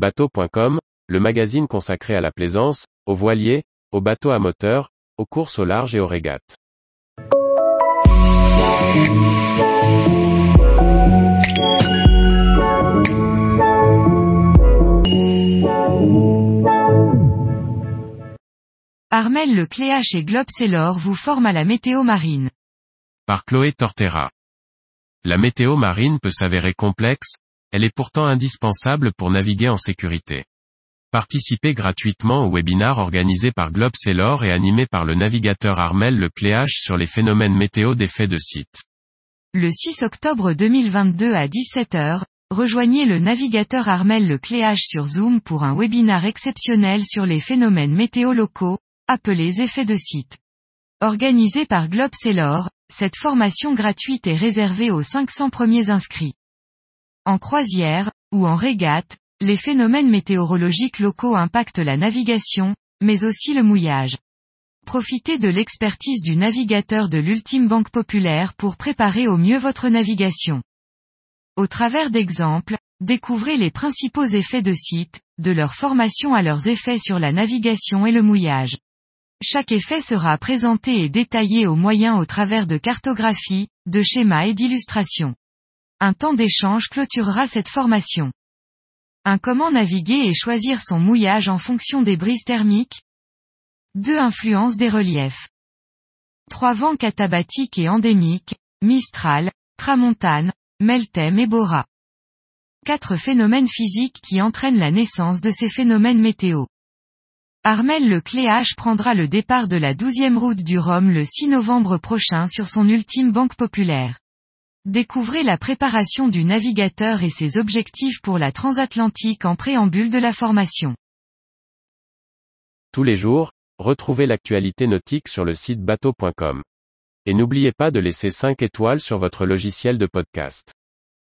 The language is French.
Bateau.com, le magazine consacré à la plaisance, aux voiliers, aux bateaux à moteur, aux courses au large et aux régates. Armel Le Cléache et Globe Sailor vous forment à la météo marine. Par Chloé Tortera. La météo marine peut s'avérer complexe, elle est pourtant indispensable pour naviguer en sécurité. Participez gratuitement au webinar organisé par Globe et animé par le navigateur Armel Le Cléache sur les phénomènes météo d'effet de site. Le 6 octobre 2022 à 17h, rejoignez le navigateur Armel Le Cléache sur Zoom pour un webinar exceptionnel sur les phénomènes météo locaux, appelés effets de site. Organisé par Globe cette formation gratuite est réservée aux 500 premiers inscrits. En croisière, ou en régate, les phénomènes météorologiques locaux impactent la navigation, mais aussi le mouillage. Profitez de l'expertise du navigateur de l'Ultime Banque Populaire pour préparer au mieux votre navigation. Au travers d'exemples, découvrez les principaux effets de site, de leur formation à leurs effets sur la navigation et le mouillage. Chaque effet sera présenté et détaillé au moyen au travers de cartographies, de schémas et d'illustrations. Un temps d'échange clôturera cette formation. Un comment naviguer et choisir son mouillage en fonction des brises thermiques 2 influences des reliefs. 3 vents catabatiques et endémiques, Mistral, Tramontane, Meltem et Bora. 4 phénomènes physiques qui entraînent la naissance de ces phénomènes météo. Armel Le Cléache prendra le départ de la 12e route du Rhum le 6 novembre prochain sur son ultime banque populaire. Découvrez la préparation du navigateur et ses objectifs pour la transatlantique en préambule de la formation. Tous les jours, retrouvez l'actualité nautique sur le site bateau.com. Et n'oubliez pas de laisser 5 étoiles sur votre logiciel de podcast.